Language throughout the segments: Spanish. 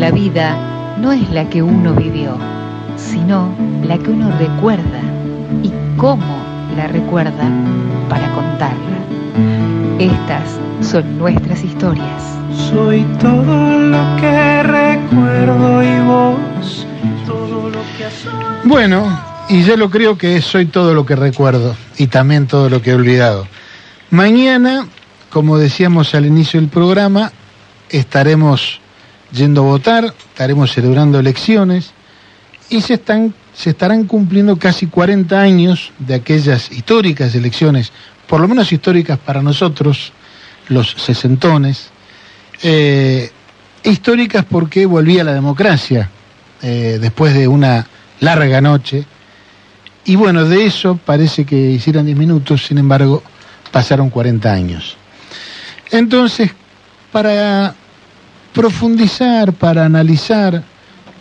la vida no es la que uno vivió, sino la que uno recuerda y cómo la recuerda para contarla. Estas son nuestras historias. Soy todo lo que recuerdo y vos, todo lo que Bueno, y yo lo creo que soy todo lo que recuerdo y también todo lo que he olvidado. Mañana, como decíamos al inicio del programa, estaremos yendo a votar, estaremos celebrando elecciones y se, están, se estarán cumpliendo casi 40 años de aquellas históricas elecciones, por lo menos históricas para nosotros, los sesentones, eh, históricas porque volvía la democracia eh, después de una larga noche. Y bueno, de eso parece que hicieron 10 minutos, sin embargo, pasaron 40 años. Entonces, para profundizar, para analizar.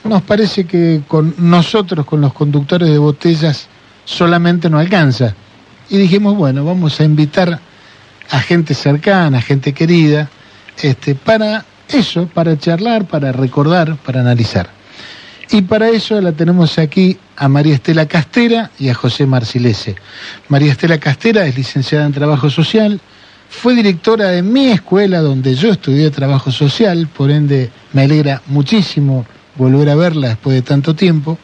Nos parece que con nosotros, con los conductores de botellas, solamente no alcanza. Y dijimos, bueno, vamos a invitar a gente cercana, gente querida, este, para eso, para charlar, para recordar, para analizar. Y para eso la tenemos aquí a María Estela Castera y a José Marcilese. María Estela Castera es licenciada en Trabajo Social, fue directora de mi escuela donde yo estudié trabajo social, por ende me alegra muchísimo volver a verla después de tanto tiempo.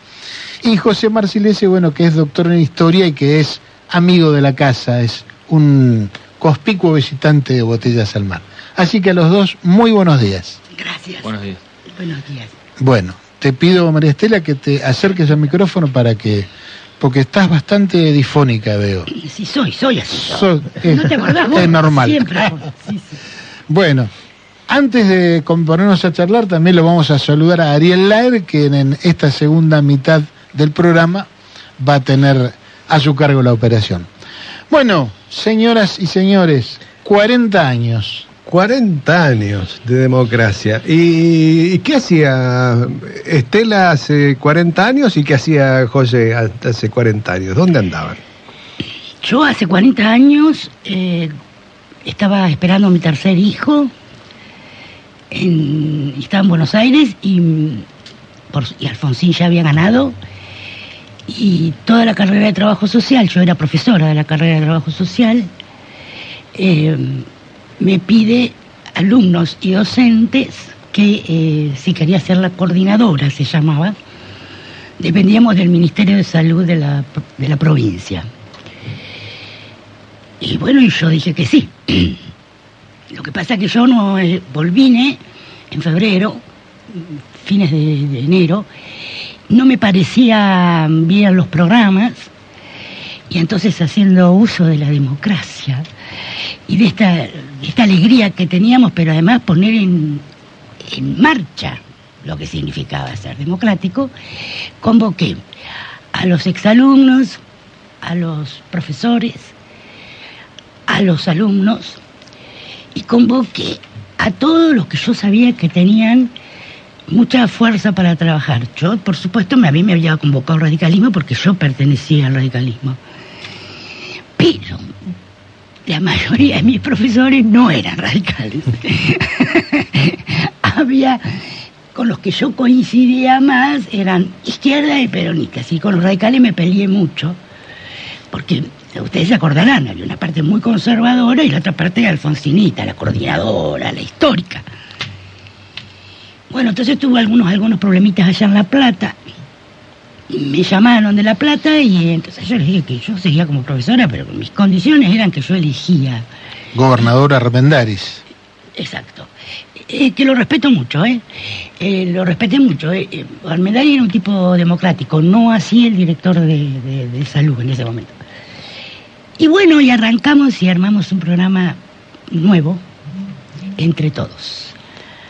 Y José Marcilese, bueno, que es doctor en historia y que es amigo de la casa, es un conspicuo visitante de Botellas al Mar. Así que a los dos, muy buenos días. Gracias. Buenos días. Buenos días. Bueno, te pido, María Estela, que te acerques al micrófono para que porque estás bastante difónica, veo. Sí, soy, soy así. es, ¿No te acordás vos? Es normal. Siempre. Sí, sí. Bueno, antes de ponernos a charlar, también lo vamos a saludar a Ariel Laer, que en esta segunda mitad del programa va a tener a su cargo la operación. Bueno, señoras y señores, 40 años 40 años de democracia. ¿Y, qué hacía Estela hace 40 años y qué hacía José hace 40 años? ¿Dónde andaban? Yo hace 40 años eh, estaba esperando a mi tercer hijo. estaba en Buenos Aires y, y Alfonsín ya había ganado. Y toda la carrera de trabajo social, yo era profesora de la carrera de trabajo social. Eh, me pide alumnos y docentes que eh, si quería ser la coordinadora, se llamaba, dependíamos del Ministerio de Salud de la, de la provincia. Y bueno, y yo dije que sí. Lo que pasa es que yo no eh, volvine en febrero, fines de, enero, no me parecían bien los programas, y entonces haciendo uso de la democracia y de esta esta alegría que teníamos, pero además poner en, marcha lo que significaba ser democrático, convoqué a los exalumnos, a los profesores, a los alumnos y convoqué a todos los que yo sabía que tenían mucha fuerza para trabajar. Yo, por supuesto, a mí me había convocado al radicalismo porque yo pertenecía al radicalismo. Pero la mayoría de mis profesores no eran radicales. Había, con los que yo coincidía más, eran izquierda y peronistas. Y con los radicales me peleé mucho, porque ustedes se acordarán, había una parte muy conservadora y la otra parte alfonsinita, la coordinadora, la histórica. Bueno, entonces tuve algunos, algunos problemitas allá en La Plata me llamaron de La Plata y entonces yo les dije que yo seguía como profesora, pero mis condiciones eran que yo elegía. Gobernadora Armendaris. Exacto. Eh, que lo respeto mucho, ¿eh? eh lo respeté mucho. Eh. eh Armendaris era un tipo democrático, no así el director de, de, salud en ese momento. Y bueno, y arrancamos y armamos un programa nuevo entre todos.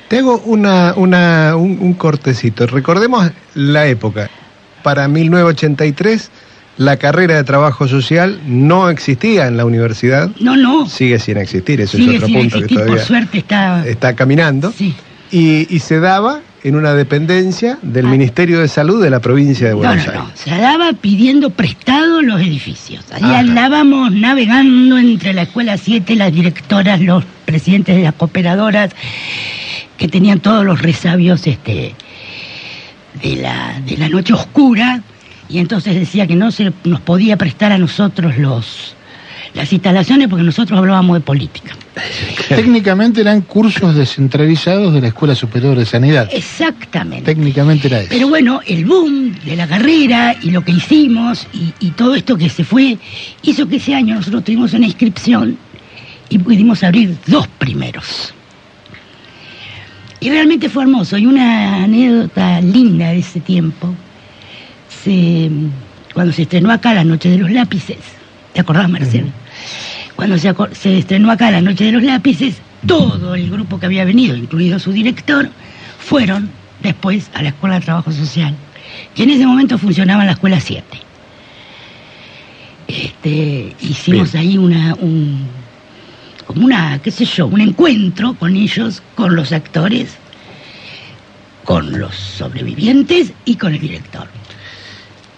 Tengo una, una, un cortecito. Recordemos la época para 1983 la carrera de trabajo social no existía en la universidad. No, no. Sigue sin existir, eso es otro punto que todavía por suerte está... está caminando. Sí. Y, se daba en una dependencia del ah. Ministerio de Salud de la provincia de Buenos no, no, No, se daba pidiendo prestado los edificios. Ahí andábamos navegando entre la Escuela 7, las directoras, los presidentes de las cooperadoras que tenían todos los resabios este, de, la, de la noche oscura, y entonces decía que no se nos podía prestar a nosotros los, las instalaciones porque nosotros hablábamos de política. Técnicamente eran cursos descentralizados de la Escuela Superior de Sanidad. Exactamente. Técnicamente era eso. Pero bueno, el boom de la carrera y lo que hicimos y, y todo esto que se fue, hizo que ese año nosotros tuvimos una inscripción y pudimos abrir dos primeros. Y realmente fue hermoso. Y una anécdota linda de ese tiempo, se, cuando se estrenó acá La Noche de los Lápices, ¿te acordás, Marcelo? Cuando se, se estrenó acá La Noche de los Lápices, todo el grupo que había venido, incluido su director, fueron después a la Escuela de Trabajo Social, que en ese momento funcionaba en la Escuela 7. Este, hicimos Bien. ahí una, un, como una, qué sé yo, un encuentro con ellos, con los actores, con los sobrevivientes y con el director.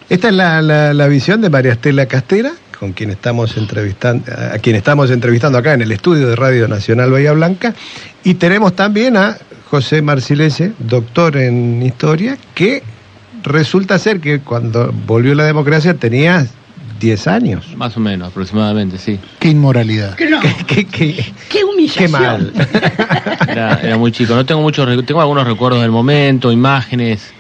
Esta es la, la- visión de María Estela Castera, con quien estamos entrevistando, a quien estamos entrevistando acá en el estudio de Radio Nacional Bahía Blanca. Y tenemos también a José Marcilese, doctor en historia, que resulta ser que cuando volvió la democracia tenía 10 años. Más o menos, aproximadamente, sí. Qué inmoralidad. Que no, ¿Qué, qué- qué humillación. qué mal? Era, era muy chico. No tengo muchos, tengo algunos recuerdos del momento, imágenes.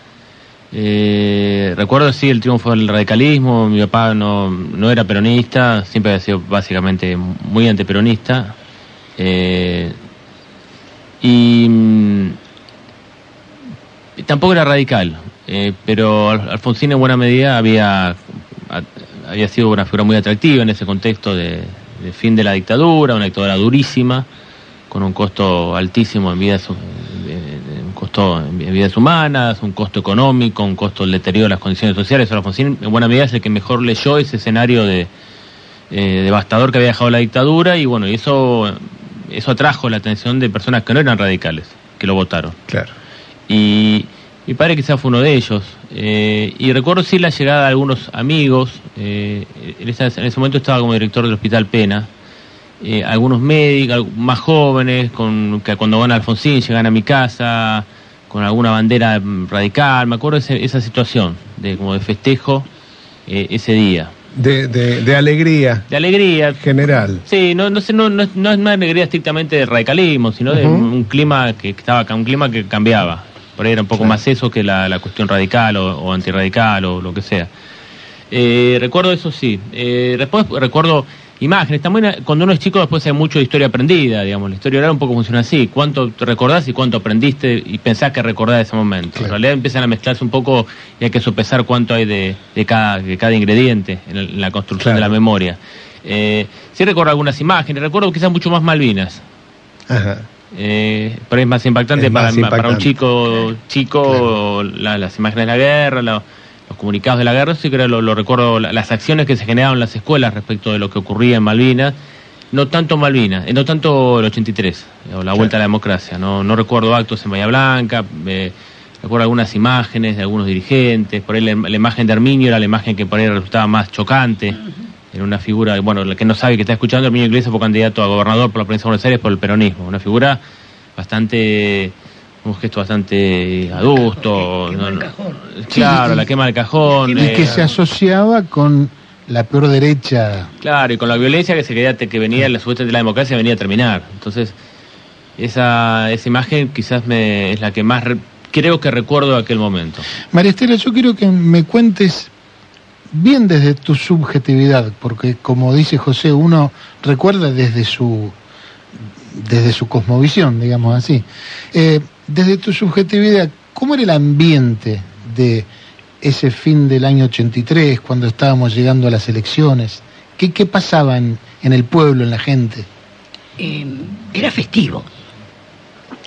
Eh, recuerdo sí el triunfo del radicalismo. Mi papá no, no era peronista, siempre había sido básicamente muy antiperonista. Eh, y mm, tampoco era radical, eh, pero Al- Alfonsín en buena medida había, había sido una figura muy atractiva en ese contexto de, de fin de la dictadura, una dictadura durísima, con un costo altísimo en vidas, de- un costo en vidas humanas, un costo económico, un costo del deterioro de las condiciones sociales. Alfonsín en buena medida es el que mejor leyó ese escenario de, eh, devastador que había dejado la dictadura y bueno, y eso, eso atrajo la atención de personas que no eran radicales, que lo votaron. Claro. Y mi padre quizás fue uno de ellos. Eh, y recuerdo sí la llegada de algunos amigos. eh, en, ese, en ese momento estaba como director del Hospital Pena. eh, algunos médicos más jóvenes con, que cuando van a Alfonsín llegan a mi casa con alguna bandera radical. Me acuerdo ese- esa situación de como de festejo eh, ese día. De, de- de alegría De alegría, general. Sí, no, no sé, no, no, es- no es una alegría estrictamente de radicalismo, sino de un, un clima que estaba un clima que cambiaba. Por ahí era un poco Claro. más eso que la, la cuestión radical o, o antirradical o lo que sea. Eh, recuerdo eso sí. Eh, después recuerdo imágenes. También cuando uno es chico después hay mucho de historia aprendida, digamos. La historia oral un poco funciona así. ¿Cuánto te recordás y cuánto aprendiste y pensás que recordás de ese momento? Claro. En realidad empiezan a mezclarse un poco y hay que sopesar cuánto hay de, de cada, de cada ingrediente en, la construcción Claro. de la memoria. Eh, sí recuerdo algunas imágenes, recuerdo quizás mucho más Malvinas. Ajá. Eh, pero es más impactante, Es para, para un chico chico la- las imágenes de la guerra, la- los comunicados de la guerra, sí que lo, lo recuerdo, la- las acciones que se generaban en las escuelas respecto de lo que ocurría en Malvinas, no tanto Malvinas, eh, no tanto el 83, eh, o la vuelta a la democracia, no, no recuerdo actos en Bahía Blanca, eh, recuerdo algunas imágenes de algunos dirigentes, por ahí la, la imagen de Arminio era la imagen que por ahí resultaba más chocante, una figura, bueno, la que no sabe que está escuchando, Arminio Iglesias fue candidato a gobernador por la provincia de Buenos Aires por el peronismo, una figura bastante, un gesto bastante adusto. Quema el no. cajón. Claro, la quema del cajón. Y que eh, se asociaba con la peor derecha. Claro, y con la violencia que se quería, que venía, la supuesta de la democracia venía a terminar. Entonces, esa, esa imagen quizás me, es la que más re- creo que recuerdo de aquel momento. María Estela, yo quiero que me cuentes bien desde tu subjetividad, porque como dice José, uno recuerda desde su desde su cosmovisión, digamos así. Eh, desde tu subjetividad, ¿cómo era el ambiente de ese fin del año 83, cuando estábamos llegando a las elecciones? ¿Qué, qué pasaba en, en el pueblo, en la gente? Eh, era festivo.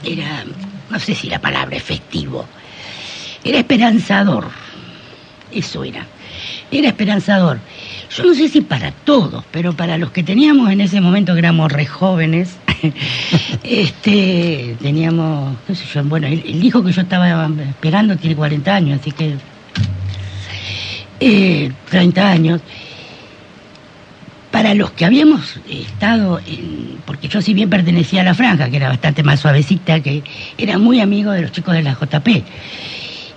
Era, no sé si la palabra es festivo. Era esperanzador. Eso era. Era esperanzador. Yo no sé si para todos, pero para los que teníamos en ese momento que éramos re jóvenes, este, teníamos, qué sé yo, bueno, el, el hijo que yo estaba esperando tiene 40 años, así que eh, 30 años. para los que habíamos estado en, porque yo si bien pertenecía a la franja, que era bastante más suavecita, que era muy amigo de los chicos de la JP.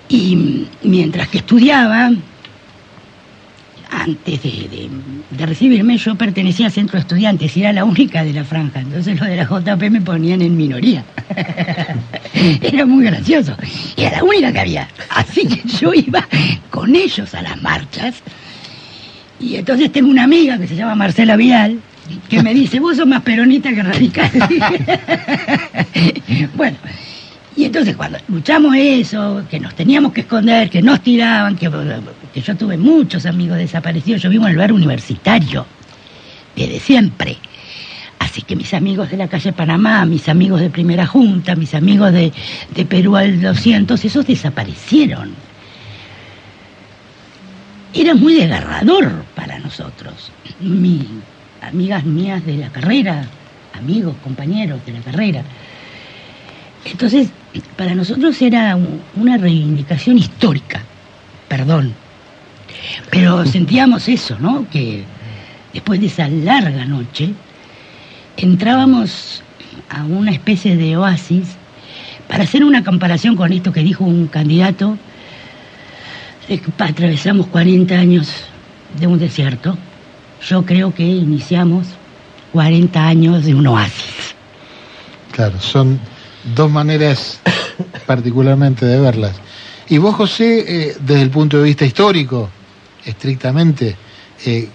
Y mientras que estudiaba, antes de, recibirme, yo pertenecía al centro de estudiantes y era la única de la franja. Entonces los de la JP me ponían en minoría. era muy gracioso. Y era la única que había. Así que yo iba con ellos a las marchas. Y entonces tengo una amiga que se llama Marcela Vidal, que me dice, vos sos más peronista que radical. bueno, y entonces cuando luchamos eso, que nos teníamos que esconder, que nos tiraban, que, que yo tuve muchos amigos desaparecidos, yo vivo en el lugar universitario, desde siempre. Así que mis amigos de la calle Panamá, mis amigos de Primera Junta, mis amigos de, de Perú al 200, esos desaparecieron. Era muy desgarrador para nosotros. Mi, amigas mías de la carrera, amigos, compañeros de la carrera. Entonces, para nosotros era un- una reivindicación histórica, perdón. Pero sentíamos eso, ¿no? Que después de esa larga noche, entrábamos a una especie de oasis para hacer una comparación con esto que dijo un candidato, atravesamos 40 años de un desierto. Yo creo que iniciamos 40 años de un oasis. Claro, son dos maneras particularmente de verlas. Y vos, José, eh, desde el punto de vista histórico, estrictamente, eh,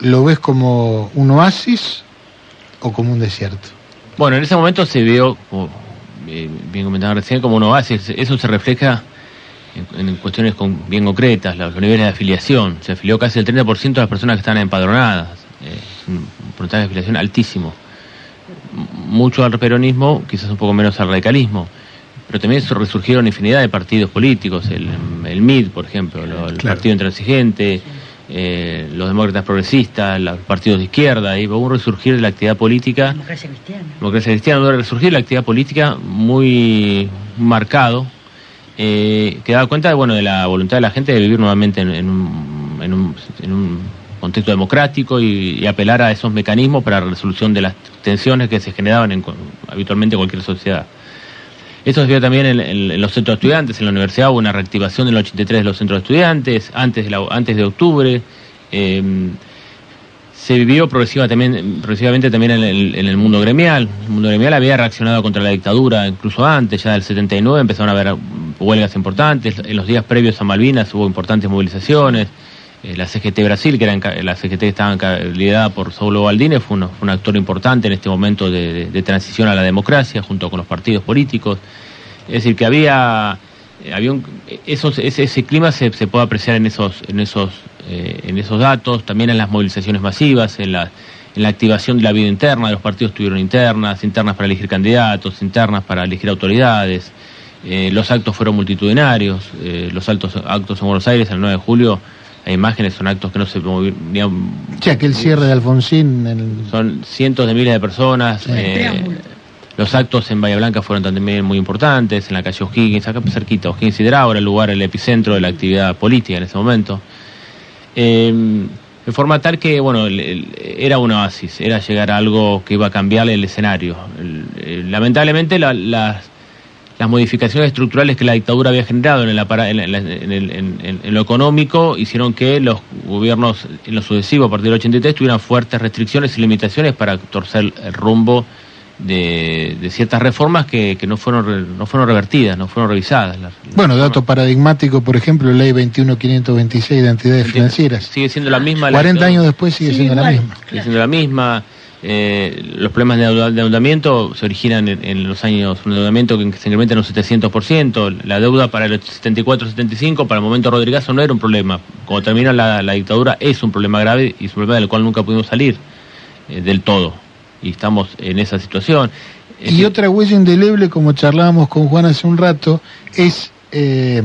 ¿lo ves como un oasis o como un desierto? Bueno, en ese momento se vio, como eh, bien comentaba recién, como un oasis. Eso se refleja en, cuestiones con- bien concretas, los, niveles de afiliación. Se afilió casi el 30% de las personas que están empadronadas. Eh, un porcentaje de afiliación altísimo. Mucho al peronismo, quizás un poco menos al radicalismo. Pero también resurgieron infinidad de partidos políticos, el, el MID, por ejemplo, lo- el Claro. Partido Intransigente, eh, los demócratas progresistas, los partidos de izquierda, y hubo un resurgir de la actividad política Democracia cristiana. democracia cristiana debe resurgir la actividad política muy marcado eh, que daba cuenta de, bueno, de la voluntad de la gente de vivir nuevamente en, en un, en un- en un contexto democrático y, apelar a esos mecanismos para la resolución de las tensiones que se generaban en, habitualmente en cualquier sociedad. Esto se vio también en, los centros de estudiantes, en la universidad hubo una reactivación del 83 de los centros de estudiantes, antes de, la- antes de octubre. eh, se vivió progresiva también, progresivamente también en el, en el mundo gremial. El mundo gremial había reaccionado contra la dictadura incluso antes, ya del 79 empezaron a haber huelgas importantes. En los días previos a Malvinas hubo importantes movilizaciones. Eh, la CGT Brasil, que era la CGT que estaba liderada por Saulo Baldini, fue, un actor importante en este momento de, de- de transición a la democracia junto con los partidos políticos. Es decir, que había, eh, había un- esos, ese, clima se, se puede apreciar en esos, en esos, eh, en esos datos, también en las movilizaciones masivas, en la, en la activación de la vida interna, los partidos tuvieron internas, internas para elegir candidatos, internas para elegir autoridades, eh, los actos fueron multitudinarios, los altos, actos en Buenos Aires el 9 de julio, hay imágenes, son actos que no se movían, Sí, aquel cierre de Alfonsín, en el- son cientos de miles de personas. Sí. eh, los actos en Bahía Blanca fueron también muy importantes, en la calle O'Higgins, acá cerquita, O'Higgins y Draura, el lugar, el epicentro de la actividad política en ese momento. Eh, de forma tal que, bueno, el- el- era un oasis, era llegar a algo que iba a cambiar el escenario. El- eh, lamentablemente, la- las, las modificaciones estructurales que la dictadura había generado en, el en, la- en el- en- en- lo económico hicieron que los gobiernos en lo sucesivo, a partir del 83, tuvieran fuertes restricciones y limitaciones para torcer el rumbo de, de ciertas reformas que, que no fueron no fueron revertidas, no fueron revisadas. Las- Bueno, dato paradigmático, por ejemplo, ley 21526 de entidades financieras. Sigue siendo la misma. la 40 dictadura. años después sigue Sí, siendo la misma. sigue siendo la misma. Eh, los problemas de endeuda- de endeudamiento se originan en, en los años, un endeudamiento que se incrementa en un 700%. La deuda para el 74-75, para el momento Rodrigazo no era un problema. Cuando termina la, la dictadura es un problema grave y es un problema del cual nunca pudimos salir eh, del todo. Y estamos en esa situación. Es Y decir, otra huella indeleble, como charlábamos con Juan hace un rato, es eh,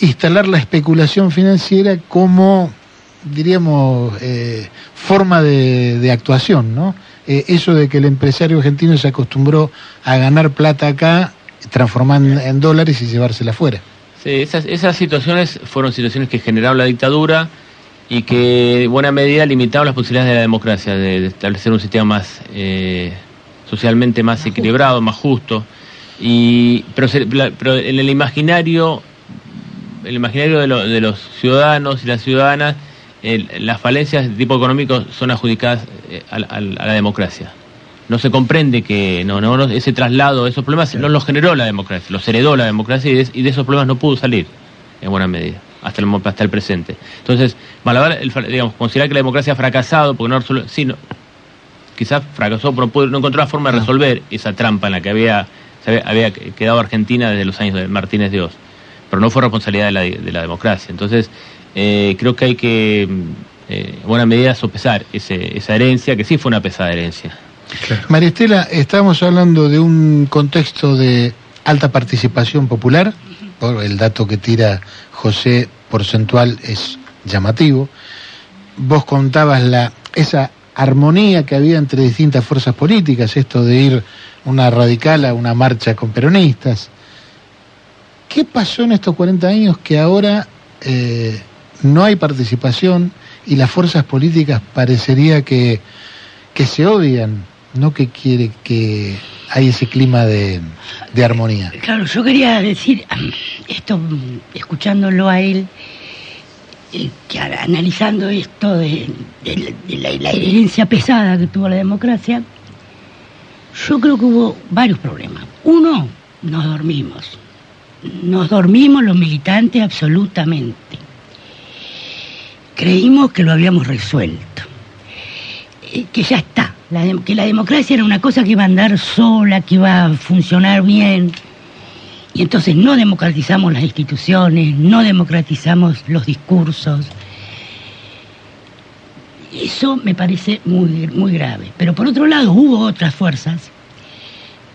instalar la especulación financiera como, diríamos, eh, forma de, de actuación, ¿no? Eh, eso de que el empresario argentino se acostumbró a ganar plata acá, transformar en, en dólares y llevársela afuera. Sí, esas, esas situaciones fueron situaciones que generaron la dictadura y que en buena medida limitaron las posibilidades de la democracia, de, de establecer un sistema más eh, socialmente más equilibrado, más justo. Y, pero, se- la- pero en el imaginario, el imaginario de, lo- de los ciudadanos y las ciudadanas, el- las falencias de tipo económico son adjudicadas eh, a, la democracia. No se comprende que no, no, ese traslado, esos problemas no los generó la democracia, los heredó la democracia y de, y de esos problemas no pudo salir en buena medida hasta el, hasta el presente. Entonces, Malabar, el, digamos, considerar que la democracia ha fracasado porque no resuelve, sí, no, quizás fracasó, pero no, pudo- no encontró la forma de resolver esa trampa en la que había, se había, había quedado Argentina desde los años de Martínez de Oz. Pero no fue responsabilidad de la, de la democracia. Entonces, eh, creo que hay que, mm, eh, en buena medida, sopesar ese, esa herencia, que sí fue una pesada herencia. María Estela, estamos hablando de un contexto de alta participación popular, por el dato que tira José porcentual es llamativo. Vos contabas la esa armonía que había entre distintas fuerzas políticas, esto de ir una radical a una marcha con peronistas. ¿Qué pasó en estos 40 años que ahora eh, no hay participación y las fuerzas políticas parecería que, que se odian, no que quiere que hay ese clima de, de armonía? Claro, yo quería decir, esto, escuchándolo a él, eh, que analizando esto de, de- de la, la herencia pesada que tuvo la democracia, yo creo que hubo varios problemas. Uno, nos dormimos. Nos dormimos los militantes absolutamente. Creímos que lo habíamos resuelto. Que ya está. Que la democracia era una cosa que iba a andar sola, que iba a funcionar bien. Y entonces no democratizamos las instituciones, no democratizamos los discursos. Eso me parece muy, muy grave. Pero por otro lado, hubo otras fuerzas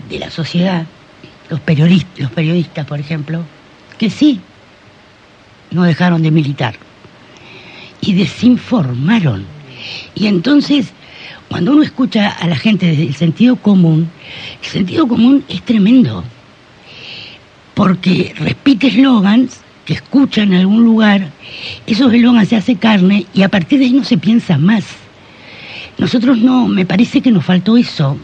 de la sociedad, los periodistas, los periodistas, por ejemplo, que sí no dejaron de militar y desinformaron. Y entonces, cuando uno escucha a la gente desde el sentido común, el sentido común es tremendo, porque repite eslogans que escucha en algún lugar, esos eslogans se hace carne y a partir de ahí no se piensa más. Nosotros no, me parece que nos faltó eso.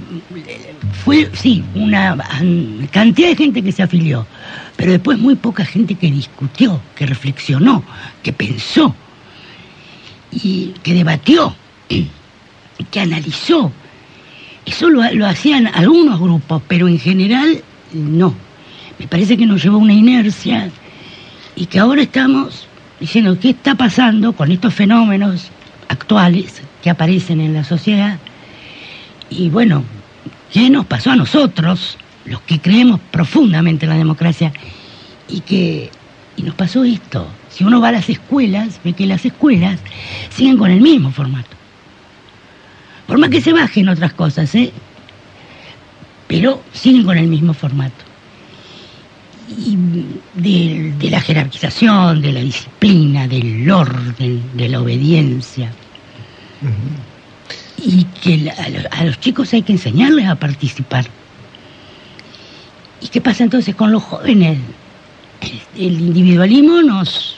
Fue, sí, una an- cantidad de gente que se afilió, pero después muy poca gente que discutió, que reflexionó, que pensó y que debatió, que analizó. Eso lo, lo hacían algunos grupos, pero en general no. Me parece que nos llevó una inercia y que ahora estamos diciendo qué está pasando con estos fenómenos actuales que aparecen en la sociedad. Y bueno, ¿qué nos pasó a nosotros, los que creemos profundamente en la democracia? Y que y nos pasó esto. Si uno va a las escuelas, ve que las escuelas siguen con el mismo formato. Por más que se bajen otras cosas, ¿eh? Pero siguen con el mismo formato. Y de, de la jerarquización, de la disciplina, del orden, de la obediencia. Y que la- a, los, a los chicos hay que enseñarles a participar. ¿Y qué pasa entonces con los jóvenes? El individualismo nos,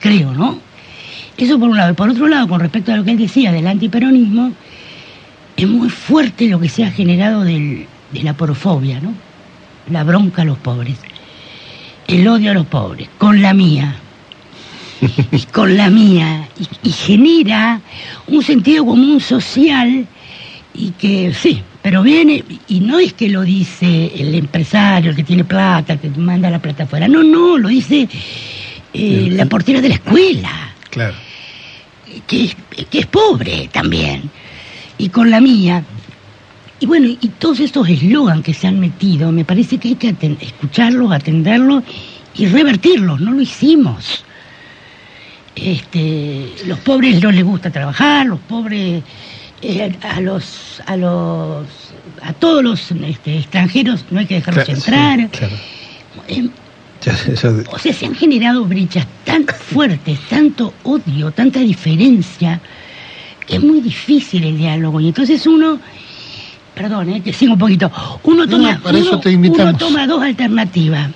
creo, ¿no? Eso por un lado. Y por otro lado, con respecto a lo que él decía del antiperonismo, es muy fuerte lo que se ha generado del- de la porofobia, ¿no? La bronca a los pobres, el odio a los pobres, con la mía, y con la mía, y, y genera un sentido común social y que sí, pero viene, y no es que lo dice el empresario, el que tiene plata, que manda la plata afuera, no, no, lo dice eh, la portera de la escuela Claro. que es, que es pobre también, y con la mía. Y bueno, y todos estos eslogans que se han metido, me parece que hay que escucharlos, atenderlos y revertirlos, no lo hicimos. Este, los pobres no les gusta trabajar, los pobres eh, a los a los a todos los este, extranjeros no hay que dejarlos Claro, sí, entrar. claro. Eh, o sea, se han generado brechas tan fuertes, tanto odio, tanta diferencia, que es muy difícil el diálogo. Y entonces uno, perdón, eh, que sigo un poquito, uno No, toma, uno- toma dos alternativas.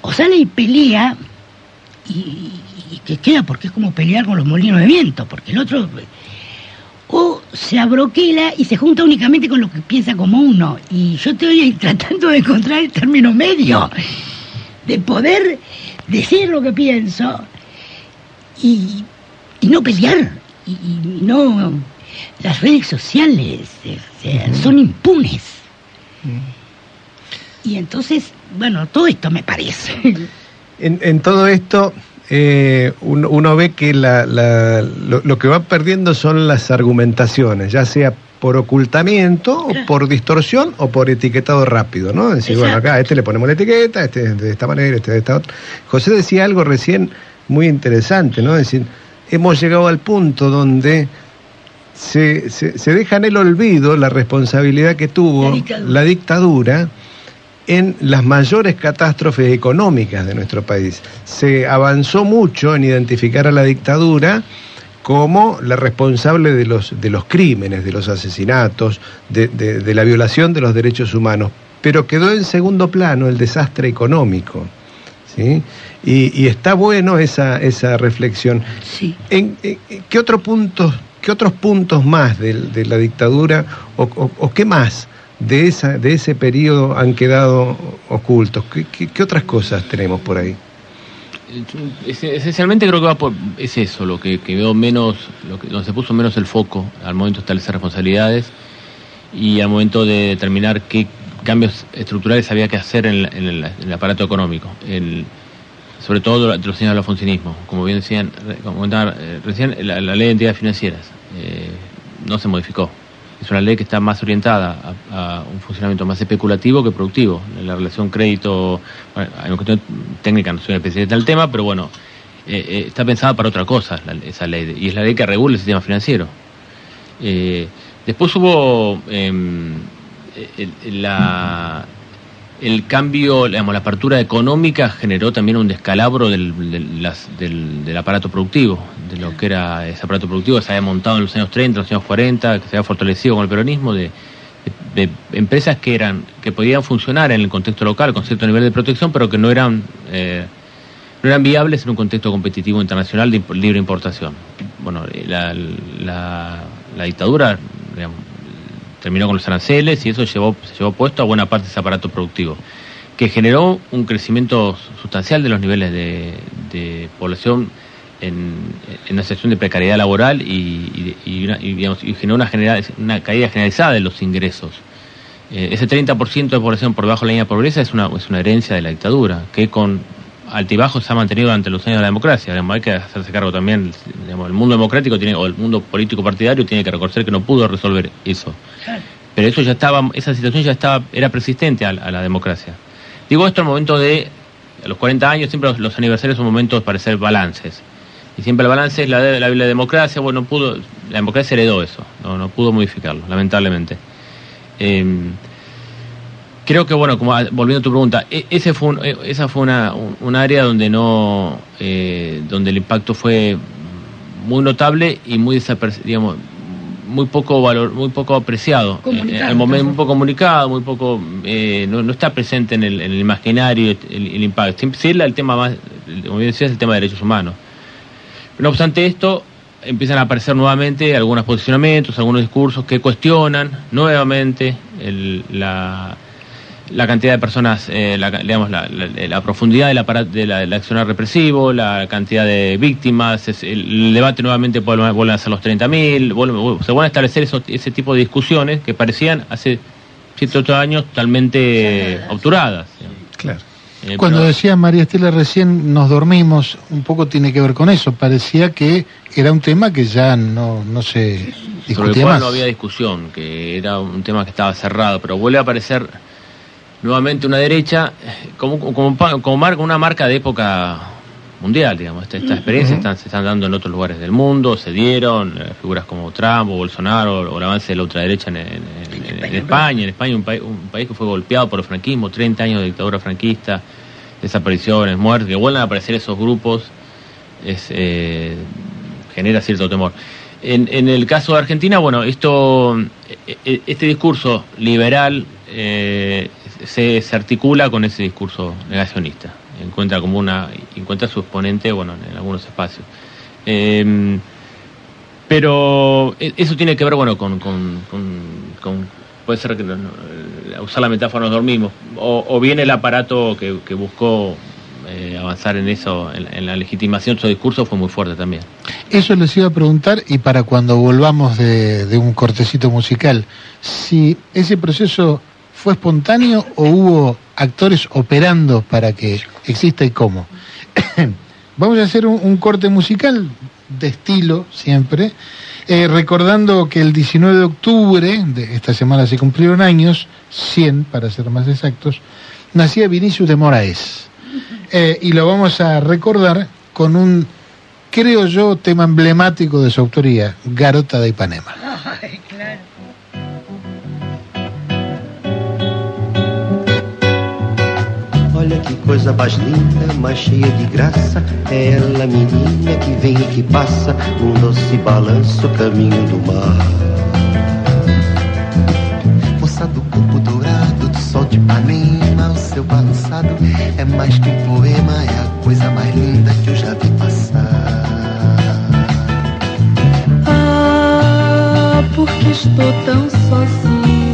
O sale y pelea y, y que queda porque es como pelear con los molinos de viento, porque el otro se abroquela y se junta únicamente con lo que piensa como uno. Y yo estoy tratando de encontrar el término medio, de poder decir lo que pienso y, y no pelear, y, y no... Las redes sociales eh, eh, son impunes. Y entonces, bueno, todo esto me parece. En, en todo esto, eh, uno, uno ve que la- la- lo, lo que va perdiendo son las argumentaciones, ya sea por ocultamiento, o Claro. por distorsión o por etiquetado rápido, ¿no? Es decir, bueno, acá a este le ponemos la etiqueta, este es de esta manera, este de esta otra. José decía algo recién muy interesante, ¿no? Es decir, hemos llegado al punto donde se, se, se deja en el olvido la responsabilidad que tuvo La dictadura. la dictadura en las mayores catástrofes económicas de nuestro país. Se avanzó mucho en identificar a la dictadura como la responsable de los, de los crímenes, de los asesinatos, de, de- de la violación de los derechos humanos, pero quedó en segundo plano el desastre económico. ¿sí? Y, y está bueno esa, esa reflexión. Sí. ¿En, en- qué, otro puntos, ¿Qué otros puntos más del- de, la dictadura o, o- o qué más de, esa, de ese periodo han quedado ocultos? ¿Qué, qué- otras cosas tenemos por ahí? Es- Esencialmente creo que va por, es eso, lo que, que veo menos, lo que, donde se puso menos el foco al momento de establecer responsabilidades y al momento de determinar qué cambios estructurales había que hacer en, el, aparato económico, sobre todo durante los años del. Como bien decían, como comentaban, eh, recién, la, la ley de entidades financieras eh, no se modificó. Es una ley que está más orientada a, un funcionamiento más especulativo que productivo. En la relación crédito, bueno, hay una cuestión técnica, no soy especialista del tema, pero bueno, eh, eh, está pensada para otra cosa esa ley, y es la ley que regula el sistema financiero. Eh, después hubo em, la- el cambio, digamos, la apertura económica generó también un descalabro del, del- del- aparato productivo, de lo que era ese aparato productivo que se había montado en los años 30, los años 40, que se había fortalecido con el peronismo, de, de- empresas que eran que podían funcionar en el contexto local con cierto nivel de protección, pero que no eran eh, no eran viables en un contexto competitivo internacional de libre importación. Bueno, eh, la, la- la dictadura digamos, terminó con los aranceles y eso llevó, se llevó puesto a buena parte de ese aparato productivo, que generó un crecimiento sustancial de los niveles de, población en, una situación de precariedad laboral y, y- y generó una, general- una caída generalizada de los ingresos. Eh, ese 30% de población por debajo de la línea de pobreza es una, es una herencia de la dictadura, que con altibajos se ha mantenido durante los años de la democracia. Digamos, hay que hacerse cargo también, digamos, el mundo democrático tiene, o el mundo político partidario tiene que reconocer que no pudo resolver eso. Pero eso ya estaba, esa situación ya estaba, era persistente a, la democracia. Digo esto al momento de, a los 40 años, siempre los, aniversarios son momentos para hacer balances. Y siempre el balance es la de la, la democracia, bueno, no pudo, la democracia heredó eso, no, no pudo modificarlo, lamentablemente. Eh, creo que, bueno, como volviendo a tu pregunta, e- ese fue un, e- esa fue una, un, área donde no, eh, donde el impacto fue muy notable y muy digamos, muy poco valor, muy poco apreciado. Eh, al momento, muy poco comunicado, muy poco, eh, no, no está presente en el, en el imaginario el, el impacto. Sí el tema más, como bien decías, el tema de derechos humanos. No obstante esto, empiezan a aparecer nuevamente algunos posicionamientos, algunos discursos que cuestionan nuevamente el- la, la cantidad de personas, eh, la, digamos, la, la- la profundidad del aparato, de la, del accionar represivo, la cantidad de víctimas, es- el, el debate nuevamente vuelve, vuelven a ser los 30.000, vuelve- se vuelven a establecer esos- ese tipo de discusiones que parecían hace 7 8 años totalmente obturadas. Claro. Eh, Cuando pero- decía María Estela recién nos dormimos, un poco tiene que ver con eso. Parecía que era un tema que ya no, no se sobre el discutía cual más. no había discusión, que era un tema que estaba cerrado, pero vuelve a aparecer nuevamente una derecha como, como, pa- como marca, una marca de época mundial, digamos. Esta, esta experiencia están, se están dando en otros lugares del mundo, se dieron eh, figuras como Trump o Bolsonaro o el avance de la ultraderecha en, en- en- en España, en España un, país un país que fue golpeado por el franquismo, 30 años de dictadura franquista, desapariciones, muertes, que vuelvan a aparecer esos grupos es, eh, genera cierto temor. En, en el caso de Argentina, bueno, esto, eh, eh, este discurso liberal eh, se, articula con ese discurso negacionista. encuentra como una, encuentra su exponente, bueno, en algunos espacios. Eh, pero e- eso tiene que ver, bueno, con, con, con- puede ser que no- eh, usar la metáfora nos dormimos, o, bien el aparato que, buscó eh, avanzar en eso, en, la legitimación de su discurso fue muy fuerte también. Eso les iba a preguntar y para cuando volvamos de un cortecito musical, si ese proceso fue espontáneo o hubo actores operando para que exista y cómo. Vamos a hacer un, un corte musical de estilo siempre, eh, recordando que el 19 de octubre de esta semana se cumplieron años, 100 para ser más exactos, nacía Vinicius de Moraes. Eh, y lo vamos a recordar con un creo yo, tema emblemático de su autoría, Garota de Ipanema. Ay, claro. Olha que coisa mais linda, mais cheia de graça. É ela, menina, que vem e que passa num doce balanço, caminho do mar. Moça do corpo dourado, do sol de Ipanema, o seu balançado é mais que um poema, é a coisa mais linda que eu já vi passar. Ah, porque estou tão sozinha.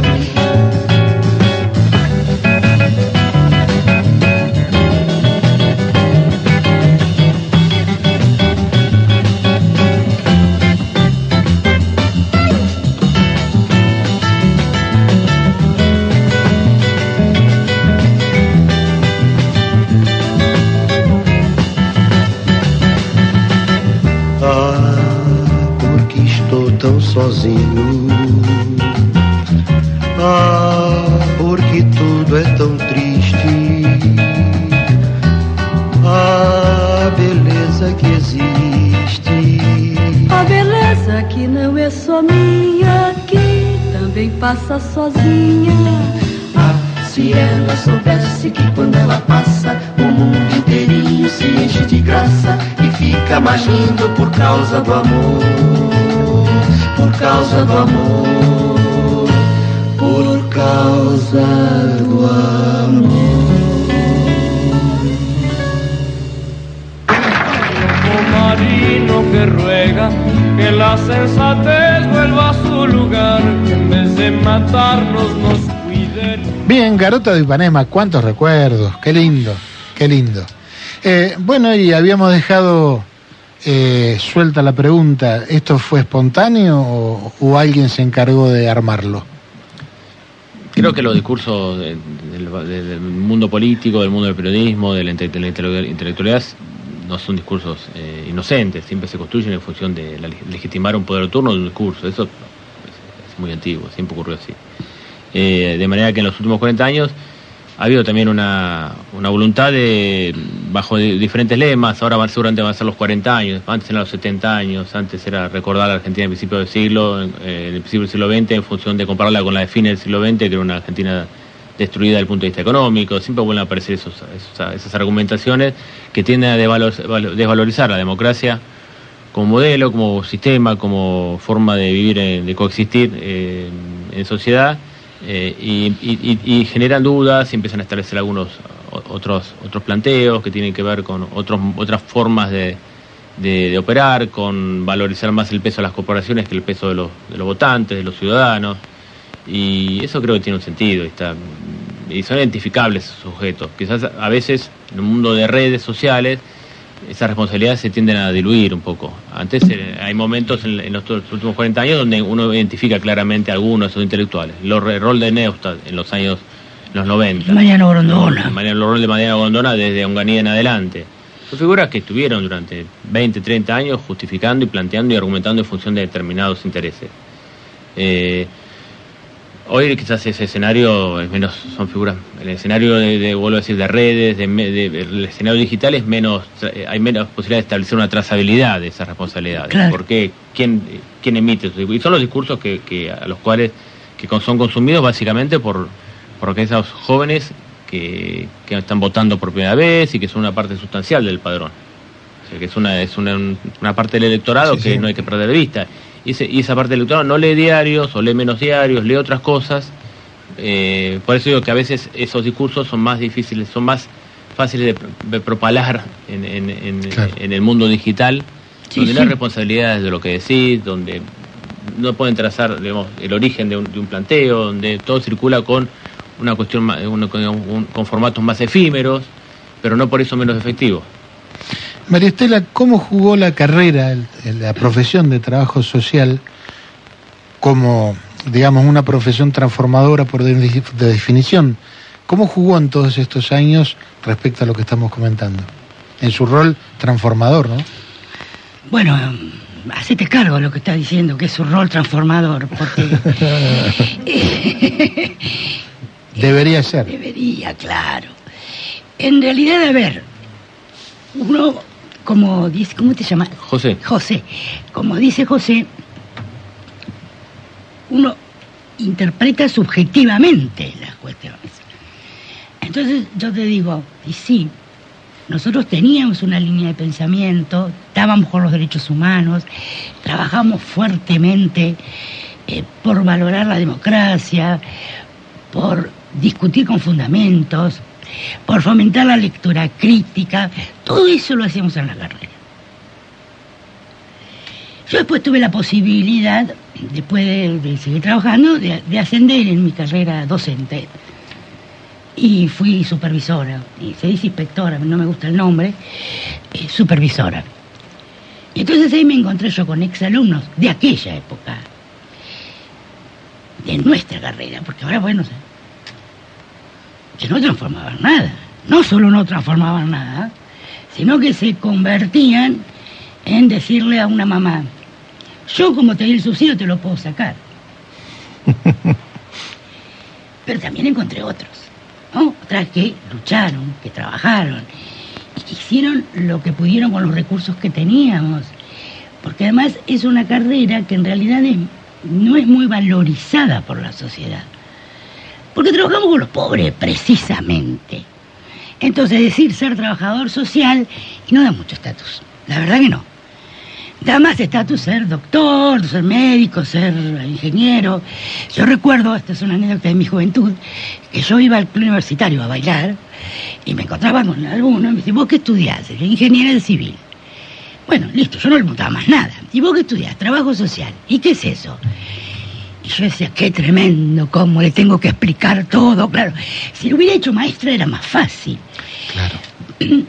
Sozinho. Ah, porque tudo é tão triste. Ah, beleza que existe. A beleza que não é só minha, que também passa sozinha. Ah, se ela soubesse que quando ela passa, o mundo inteirinho se enche de graça e fica mais lindo por causa do amor. Por causa do amor. Por causa do amor. marino que ruega que la sensatez vuelva a su lugar, que en vez de matarnos nos cuide. Bien, Garota de Ipanema, cuántos recuerdos, qué lindo, qué lindo. Eh, bueno, y habíamos dejado eh, suelta la pregunta, ¿esto fue espontáneo o, alguien se encargó de armarlo? Creo que los discursos de- del, de- del mundo político, del mundo del periodismo, de la, de intelectualidad, no son discursos eh, inocentes, siempre se construyen en función de la leg- legitimar un poder turno de un discurso. Eso es, es muy antiguo, siempre ocurrió así. Eh, de manera que en los últimos 40 años ha habido también una, una voluntad de, bajo di- diferentes lemas, ahora seguramente van a ser los 40 años, antes eran los 70 años, antes era recordar a la Argentina en principio del siglo, en, eh, el principio del siglo XX, en función de compararla con la de fines del siglo XX, que era una Argentina destruida desde el punto de vista económico, siempre vuelven a aparecer esos, esas argumentaciones que tienden a desvalorizar la democracia como modelo, como sistema, como forma de vivir, eh, de coexistir eh, en sociedad, eh, y, generan dudas y empiezan a establecer algunos otros otros planteos que tienen que ver con otros otras formas de, de- operar, con valorizar más el peso de las corporaciones que el peso de los, de los votantes, de los ciudadanos, y eso creo que tiene un sentido, y, está, y son identificables esos sujetos. Quizás a veces en un mundo de redes sociales esas responsabilidades se tienden a diluir un poco. Antes eh, hay momentos en, en los últimos 40 años donde uno identifica claramente a algunos de esos intelectuales. Lo- El rol de Neustadt en los años en los 90. Mariano Grondona. Mariano- el rol de Mariano Gondona desde Onganía en adelante. Son figuras que estuvieron durante 20, 30 años justificando y planteando y argumentando en función de determinados intereses. Eh, Hoy quizás ese escenario es menos, son figuras, el escenario de, de, vuelvo a decir, de redes, de, de- el escenario digital es menos, eh, hay menos posibilidad de establecer una trazabilidad de esas responsabilidades. Claro. Porque quién, quién emite esos discursos? Y son los discursos que, que a los cuales que son consumidos básicamente por, por aquellos jóvenes que, que están votando por primera vez y que son una parte sustancial del padrón. O sea, que es una, es una, una parte del electorado Sí, que sí. no hay que perder de vista. Y, ese- y esa parte del electorado no lee diarios o lee menos diarios, lee otras cosas. Eh, por eso digo que a veces esos discursos son más difíciles, son más fáciles de, de propalar en, en- en- Claro. en el mundo digital, Sí, donde no sí. hay responsabilidades de lo que decís, donde no pueden trazar digamos, el origen de un, de un planteo, donde todo circula con una cuestión con, un- con formatos más efímeros, pero no por eso menos efectivos. María Estela, ¿cómo jugó la carrera, el- la profesión de trabajo social como, digamos, una profesión transformadora por de, de definición? ¿Cómo jugó en todos estos años respecto a lo que estamos comentando? En su rol transformador, ¿no? Bueno, hacete cargo de lo que está diciendo, que es su rol transformador, porque Debería ser. debería, claro. En realidad, a ver, uno, como dice, ¿cómo te llamas? José, José, como dice José, uno interpreta subjetivamente las cuestiones. Entonces yo te digo, y sí, nosotros teníamos una línea de pensamiento, estábamos con los derechos humanos, trabajamos fuertemente eh, por valorar la democracia, por discutir con fundamentos, por fomentar la lectura crítica, todo eso lo hacíamos en la carrera. Yo después tuve la posibilidad, después de, seguir trabajando, de, de ascender en mi carrera docente. Y fui supervisora, y se dice inspectora, no me gusta el nombre, eh, supervisora. Y entonces ahí me encontré yo con exalumnos de aquella época, de nuestra carrera, porque ahora, bueno, que no transformaban nada. No solo no transformaban nada, sino que se convertían en decirle a una mamá, yo como te di el subsidio te lo puedo sacar. Pero también encontré otros, ¿no? Otras que lucharon, que trabajaron y que hicieron lo que pudieron con los recursos que teníamos. Porque además es una carrera que en realidad es- no es muy valorizada por la sociedad. Porque trabajamos con los pobres, precisamente. Entonces decir ser trabajador social no da mucho estatus. La verdad que no. Da más estatus ser doctor, ser médico, ser ingeniero. Yo recuerdo, esta es una anécdota de mi juventud, que yo iba al club universitario a bailar y me encontraba con alguno y me dice, ¿vos qué estudiás? Yo, ingeniero civil. Bueno, listo, yo no le preguntaba más nada. ¿Y vos qué estudiás? Trabajo social. ¿Y qué es eso? Yo decía, qué tremendo, cómo le tengo que explicar todo. Claro, si lo hubiera hecho maestra era más fácil. Claro.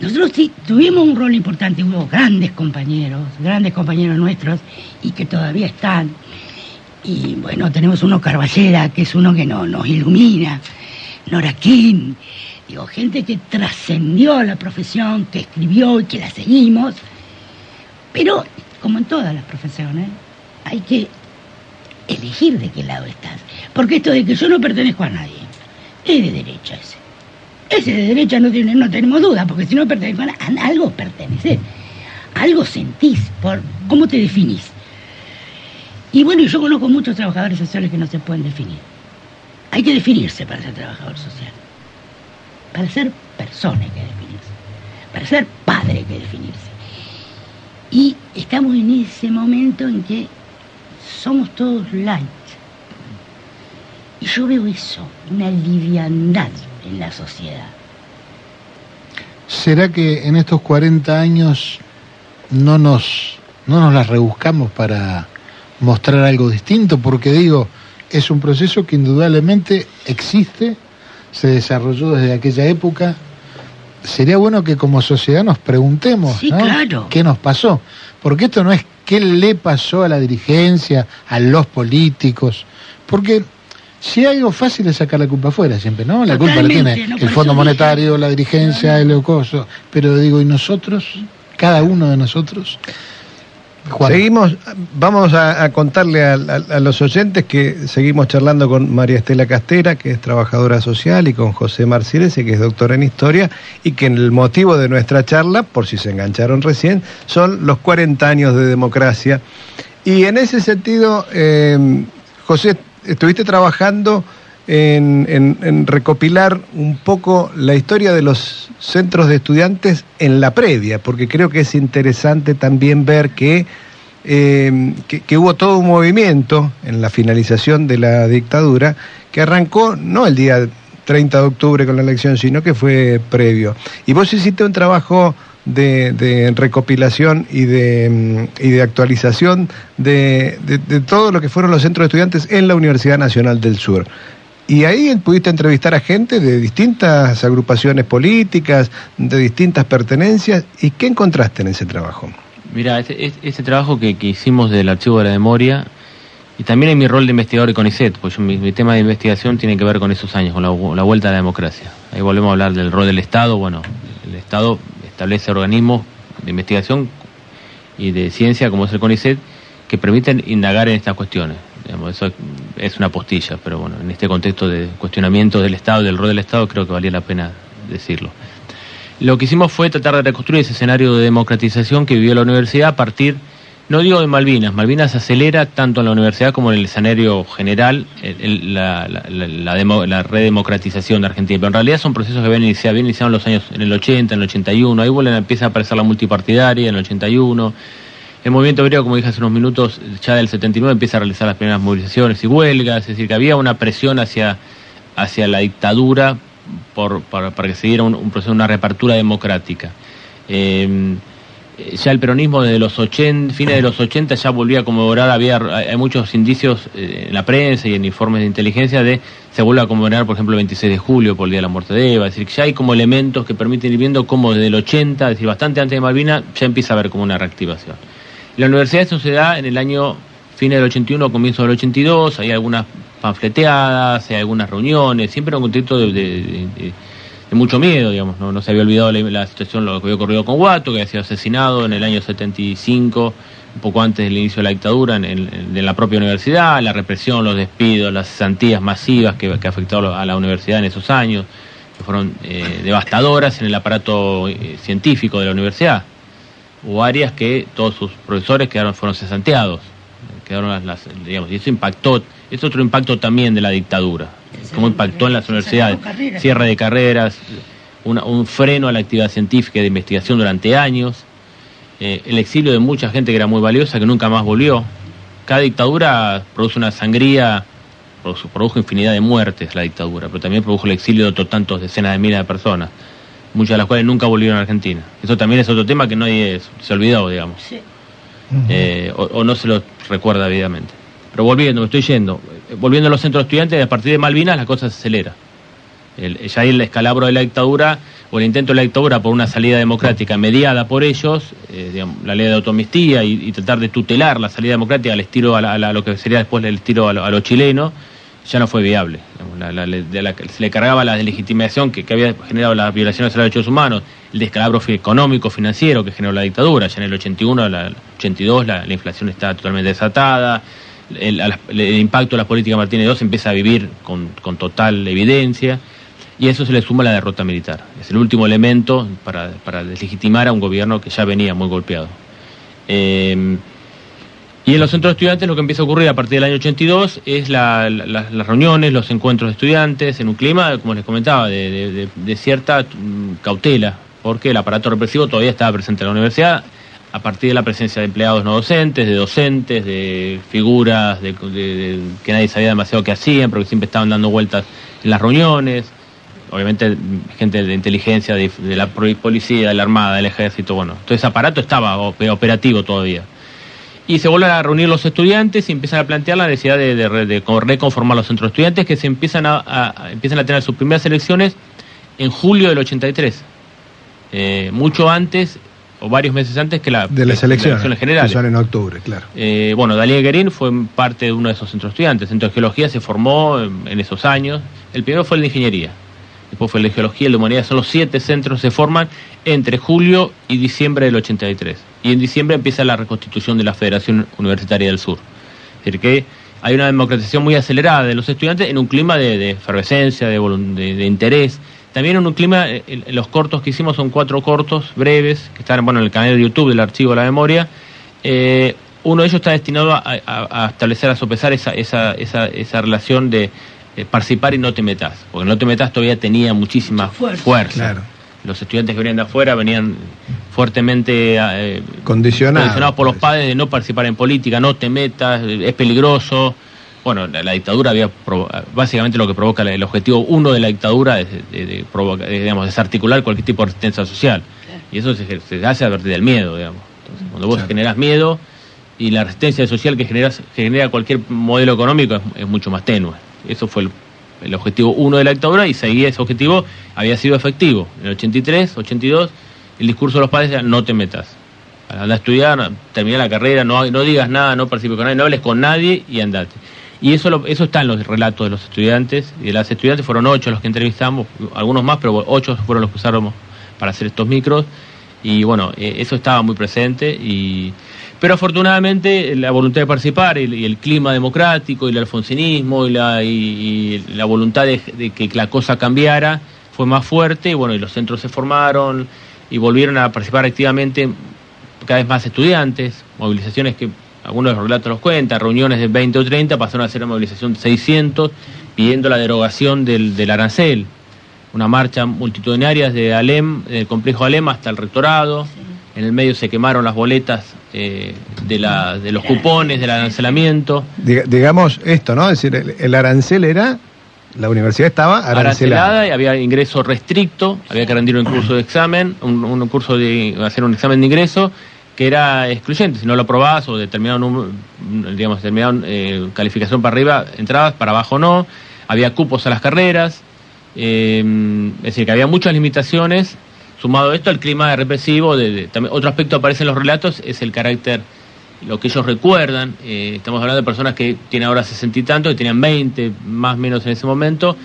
Nosotros sí tuvimos un rol importante, hubo grandes compañeros, grandes compañeros nuestros y que todavía están. Y bueno, tenemos uno Carballera, que es uno que no, nos ilumina, Nora King, digo, gente que trascendió la profesión, que escribió y que la seguimos. Pero, como en todas las profesiones, hay que elegir de qué lado estás. Porque esto de que yo no pertenezco a nadie, es de derecha ese. Ese de derecha no, tiene, no tenemos duda, porque si no pertenezco a, algo perteneces. Algo sentís, por cómo te definís. Y bueno, yo conozco muchos trabajadores sociales que no se pueden definir. Hay que definirse para ser trabajador social. Para ser persona hay que definirse. Para ser padre hay que definirse. Y estamos en ese momento en que somos todos light. Y yo veo eso, una liviandad en la sociedad. ¿Será que en estos 40 años no nos, no nos las rebuscamos para mostrar algo distinto? Porque digo, es un proceso que indudablemente existe, se desarrolló desde aquella época. Sería bueno que como sociedad nos preguntemos Sí, ¿no? claro. qué nos pasó. Porque esto no es qué le pasó a la dirigencia, a los políticos. Porque si hay algo fácil es sacar la culpa afuera siempre, ¿no? La culpa la tiene ¿no? el Fondo Monetario, la dirigencia, el coso. Pero digo, ¿y nosotros? Cada uno de nosotros. Seguimos, vamos a, contarle a, los oyentes que seguimos charlando con María Estela Castera, que es trabajadora social, y con José Marcirese, que es doctora en historia, y que el motivo de nuestra charla, por si se engancharon recién, son los 40 años de democracia. Y en ese sentido, eh, José, estuviste trabajando en, en- recopilar un poco la historia de los centros de estudiantes en la previa, porque creo que es interesante también ver que, eh, que, hubo todo un movimiento en la finalización de la dictadura que arrancó no el día 30 de octubre con la elección, sino que fue previo. Y vos hiciste un trabajo de, de recopilación y de, mm, y de actualización de, de- de todo lo que fueron los centros de estudiantes en la Universidad Nacional del Sur. Y ahí pudiste entrevistar a gente de distintas agrupaciones políticas, de distintas pertenencias. ¿Y qué encontraste en ese trabajo? Mira, ese, trabajo que, que hicimos del archivo de la memoria y también en mi rol de investigador de CONICET, pues mi tema de investigación tiene que ver con esos años, con la, la vuelta a la democracia. Ahí volvemos a hablar del rol del Estado. Bueno, el Estado establece organismos de investigación y de ciencia, como es el CONICET, que permiten indagar en estas cuestiones. Digamos, eso es- una postilla, pero bueno, en este contexto de cuestionamiento del Estado, del rol del Estado, creo que valía la pena decirlo. Lo que hicimos fue tratar de reconstruir ese escenario de democratización que vivió la universidad a partir, no digo de Malvinas, Malvinas acelera tanto en la universidad como en el escenario general el- la, la, la- demo- la redemocratización de Argentina. Pero en realidad son procesos que vienen iniciados, vienen iniciados en los años en el 80, en el 81, ahí vuelven, empieza a aparecer la multipartidaria en el 81. El movimiento obrero, como dije hace unos minutos, ya del 79 empieza a realizar las primeras movilizaciones y huelgas, es decir, que había una presión hacia, hacia la dictadura para, que se diera un, un proceso, una reapertura democrática. Eh, ya el peronismo desde los 80, fines de los 80 ya volvía a conmemorar, había hay muchos indicios eh, en la prensa y en informes de inteligencia de se vuelve a conmemorar, por ejemplo, el 26 de julio por el Día de la Muerte de Eva, es decir, que ya hay como elementos que permiten ir viendo cómo desde el 80, es decir, bastante antes de Malvinas, ya empieza a haber como una reactivación. La universidad eso se da en el año fines del 81, comienzo del 82, hay algunas panfleteadas, hay algunas reuniones, siempre en un contexto de, mucho miedo, digamos, no, no se había olvidado la, la situación, lo que había ocurrido con Guato, que había sido asesinado en el año 75, un poco antes del inicio de la dictadura, en, en- en la propia universidad, la represión, los despidos, las cesantías masivas que, que afectaron a la universidad en esos años, que fueron eh, devastadoras en el aparato eh, científico de la universidad. Hubo áreas que todos sus profesores quedaron, fueron cesanteados, quedaron las, las- digamos, y eso impactó, es otro impacto también de la dictadura, cómo impactó en las universidades, cierre de carreras, una- un freno a la actividad científica y de investigación durante años, eh, el exilio de mucha gente que era muy valiosa, que nunca más volvió. Cada dictadura produce una sangría, produjo, produjo infinidad de muertes la dictadura, pero también produjo el exilio de otros tantos decenas de miles de personas, muchas de las cuales nunca volvieron a Argentina. Eso también es otro tema que nadie se olvidó, digamos Sí. eh, o, o no se lo recuerda debidamente. Pero volviendo, me estoy yendo. Eh, Volviendo a los centros de estudiantes, a partir de Malvinas la cosa se acelera. El- ya ahí el escalabro de la dictadura o el intento de la dictadura por una salida democrática mediada por ellos, eh, digamos, la ley de automistía y, y tratar de tutelar la salida democrática al estilo a, la- a la- a lo que sería después el estilo a lo, a lo chileno, ya no fue viable. De se le cargaba la deslegitimación que, había generado las violaciones a los derechos humanos, el descalabro económico, financiero que generó la dictadura. Ya en el 81, la, el 82, la, la inflación está totalmente desatada. El, impacto de la política Martínez II empieza a vivir con, con total evidencia. Y eso se le suma la derrota militar. Es el último elemento para, para deslegitimar a un gobierno que ya venía muy golpeado. Eh, y en los centros de estudiantes lo que empieza a ocurrir a partir del año 82 es la- la- la- las reuniones, los encuentros de estudiantes, en un clima, como les comentaba, de, cierta mm, cautela, porque el aparato represivo todavía estaba presente en la universidad, a partir de la presencia de empleados no docentes, de docentes, de figuras de, que nadie sabía demasiado qué hacían, pero que siempre estaban dando vueltas en las reuniones, obviamente mm, gente de inteligencia, de, de la policía, de la armada, del ejército, bueno, todo ese aparato estaba op- operativo todavía. Y se vuelven a reunir los estudiantes y empiezan a plantear la necesidad de, de de co- reconformar los centros de estudiantes que se empiezan a, empiezan a tener sus primeras elecciones en julio del 83. Eh, mucho antes o varios meses antes que la, De las que- elecciones, que generales. son en octubre, claro. Eh, bueno, Dalí Guerín fue parte de uno de esos centros estudiantes. El centro de geología se formó en, en esos años. El primero fue el de ingeniería. Después fue de Geología, el de Humanidades, son los siete centros se forman entre julio y diciembre del 83. Y en diciembre empieza la reconstitución de la Federación Universitaria del Sur. Es decir, que hay una democratización muy acelerada de los estudiantes en un clima de, de efervescencia, de, de- de interés. También en un clima, eh, los cortos que hicimos son cuatro cortos breves, que están bueno, en el canal de YouTube del Archivo de la Memoria. Eh, uno de ellos está destinado a- a establecer, a sopesar esa, esa, esa, esa relación de eh, participar y no te metas, porque no te metas todavía tenía muchísima Fuerza. fuerza. Claro. Los estudiantes que venían de afuera venían fuertemente eh, Condicionado. condicionados por los padres de no participar en política, no te metas, es peligroso. Bueno, la, la dictadura había provo- básicamente lo que provoca el objetivo uno de la dictadura es de, de provoca- de, digamos, desarticular cualquier tipo de resistencia social. Y eso se, se hace a partir del miedo, digamos. Entonces, cuando vos Claro. generas miedo y la resistencia social que generas, que genera cualquier modelo económico es, es mucho más tenue. Eso fue el, objetivo uno de la dictadura y seguía ese objetivo, había sido efectivo. En el 83, 82, el discurso de los padres era no te metas. Anda a estudiar, termina la carrera, no, no digas nada, no participes con nadie, no hables con nadie y andate. Y eso, lo- eso está en los relatos de los estudiantes. Y de las estudiantes fueron ocho los que entrevistamos, algunos más, pero ocho fueron los que usamos para hacer estos micros. Y bueno, eh, eso estaba muy presente. Y, pero afortunadamente la voluntad de participar y el, clima democrático y el alfonsinismo y la, voluntad de, que la cosa cambiara fue más fuerte. Y bueno, y los centros se formaron y volvieron a participar activamente cada vez más estudiantes, movilizaciones que algunos de los relatos los cuentan, reuniones de 20 o 30 pasaron a ser una movilización de 600 pidiendo la derogación del, del arancel, una marcha multitudinaria desde Alem, del complejo Alem hasta el rectorado, en el medio se quemaron las boletas eh, de, la, de los cupones, del arancelamiento, Diga- digamos esto, ¿no? Es decir, el, el arancel era, la universidad estaba arancelada. arancelada y había ingreso restricto, había que rendir un curso de examen, un, un curso de hacer un examen de ingreso que era excluyente, si no lo aprobabas o determinado número, digamos, determinada eh, calificación para arriba, entrabas, para abajo no, había cupos a las carreras, eh, es decir, que había muchas limitaciones, sumado esto al clima represivo, de, de- también, otro aspecto que aparece en los relatos es el carácter, lo que ellos recuerdan, eh, estamos hablando de personas que tienen ahora sesenta y tanto, que tenían 20 más o menos en ese momento,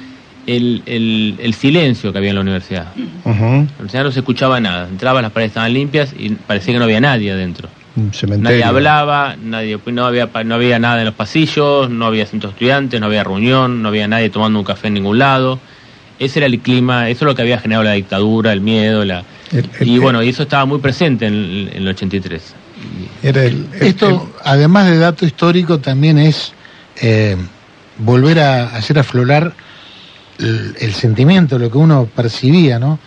el, el, el silencio que había en la universidad. En la universidad no se escuchaba nada, entrabas, las paredes estaban limpias y parecía que no había nadie adentro. Nadie hablaba, nadie, no, había, no había nada en los pasillos, no había centros de estudiantes, no había reunión, no había nadie tomando un café en ningún lado. Ese era el clima, eso es lo que había generado la dictadura, el miedo, la... El- el- y bueno, y eso estaba muy presente en, el- en el 83. Era el- Esto, además de dato histórico, también es eh, volver a hacer aflorar el, sentimiento, lo que uno percibía, ¿no?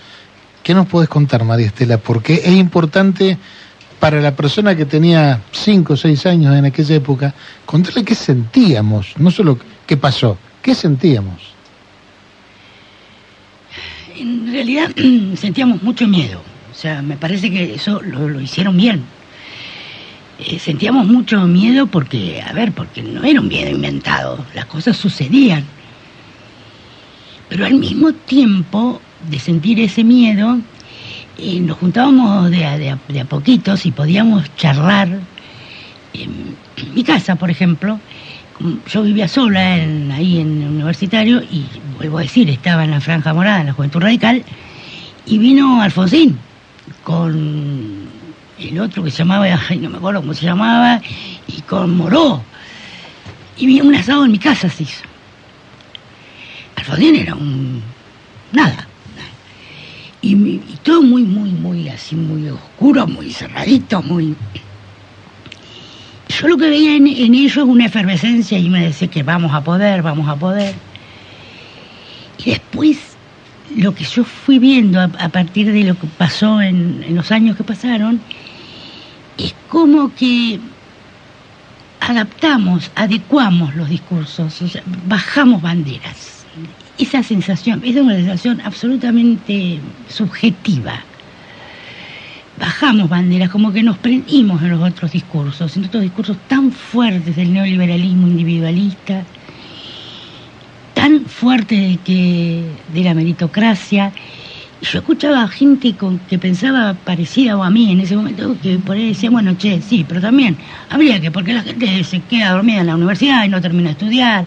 ¿Qué nos puedes contar, María Estela? Porque es importante para la persona que tenía 5 o 6 años en aquella época, contarle qué sentíamos, no solo qué pasó, qué sentíamos. En realidad sentíamos mucho miedo. O sea, me parece que eso lo, hicieron bien. Eh, sentíamos mucho miedo porque, a ver, porque no era un miedo inventado, las cosas sucedían. Pero al mismo tiempo de sentir ese miedo, eh, nos juntábamos de a, de a- de a poquitos y podíamos charlar. En mi casa, por ejemplo, yo vivía sola ahí en el universitario y vuelvo a decir, estaba en la franja morada, en la Juventud Radical, y vino Alfonsín con el otro que se llamaba, no me acuerdo cómo se llamaba, y con Moró. Y vino un asado en mi casa, se hizo. Alfonsín era un... nada. Y, y todo muy, muy, muy así, muy oscuro, muy cerradito, muy... Yo lo que veía en, en ellos es una efervescencia y me decía que vamos a poder, vamos a poder. Y después lo que yo fui viendo a, partir de lo que pasó en, en los años que pasaron es como que adaptamos, adecuamos los discursos, o sea, bajamos banderas. Esa sensación, esa es una sensación absolutamente subjetiva bajamos banderas, como que nos prendimos en los otros discursos, en otros discursos tan fuertes del neoliberalismo individualista, tan fuerte de, que, de la meritocracia. Yo escuchaba gente con, que pensaba parecida o a mí en ese momento, que por ahí decía, bueno, che, sí, pero también habría que, porque la gente se queda dormida en la universidad y no termina de estudiar,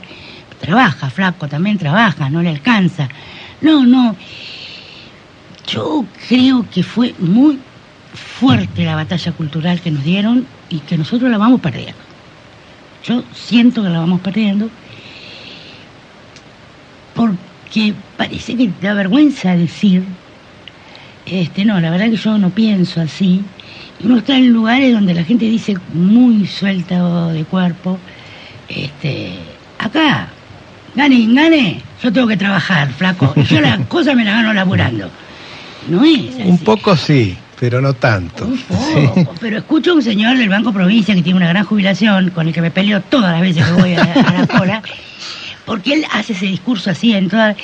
trabaja, flaco, también trabaja, no le alcanza. No, no. Yo creo que fue muy fuerte la batalla cultural que nos dieron y que nosotros la vamos perdiendo. Yo siento que la vamos perdiendo porque parece que da vergüenza decir, este, no, la verdad que yo no pienso así. Uno está en lugares donde la gente dice muy suelta de cuerpo, este, acá, gane, gane, yo tengo que trabajar, flaco, y yo las cosas me las gano laburando. No es así. Un poco sí, pero no tanto. Un poco, pero escucho a un señor del Banco Provincia que tiene una gran jubilación, con el que me peleo todas las veces que voy a, a la cola, porque él hace ese discurso así en todas...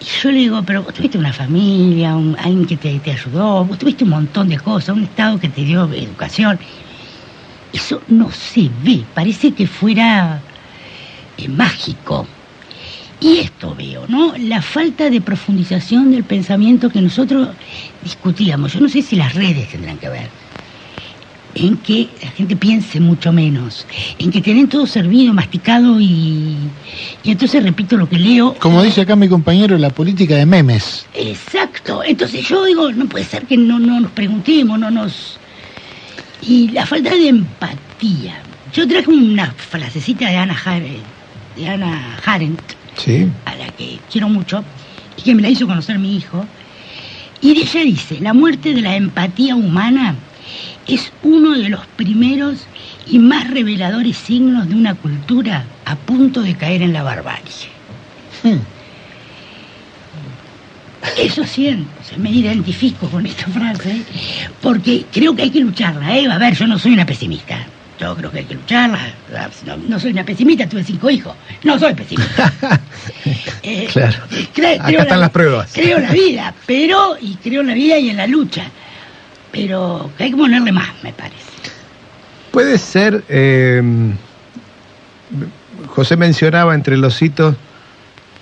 Y yo le digo, pero vos tuviste una familia, un- alguien que te, te ayudó, vos tuviste un montón de cosas, un Estado que te dio educación. Eso no se ve, parece que fuera eh, mágico. Y esto veo, ¿no? La falta de profundización del pensamiento que nosotros discutíamos. Yo no sé si las redes tendrán que ver. En que la gente piense mucho menos. En que tienen todo servido, masticado y. Y entonces repito lo que leo. Como dice acá mi compañero, la política de memes. Exacto. Entonces yo digo, no puede ser que no, no nos preguntemos, no nos... Y la falta de empatía. Yo traje una frasecita de Ana, Har- de Ana Arendt, Sí. a la que quiero mucho, y que me la hizo conocer mi hijo. Y ella dice, la muerte de la empatía humana es uno de los primeros y más reveladores signos de una cultura a punto de caer en la barbarie. Hmm. Eso siento, se me identifico con esta frase, porque creo que hay que lucharla, ¿eh? A ver, yo no soy una pesimista. Yo creo que hay que lucharla. No, no soy una pesimista, tuve cinco hijos. No soy pesimista. Eh, Claro. cre- Acá creo están la- las pruebas. Creo en la vida, pero, y creo en la vida y en la lucha. Pero que hay que ponerle más, me parece. Puede ser, eh, José mencionaba entre los hitos,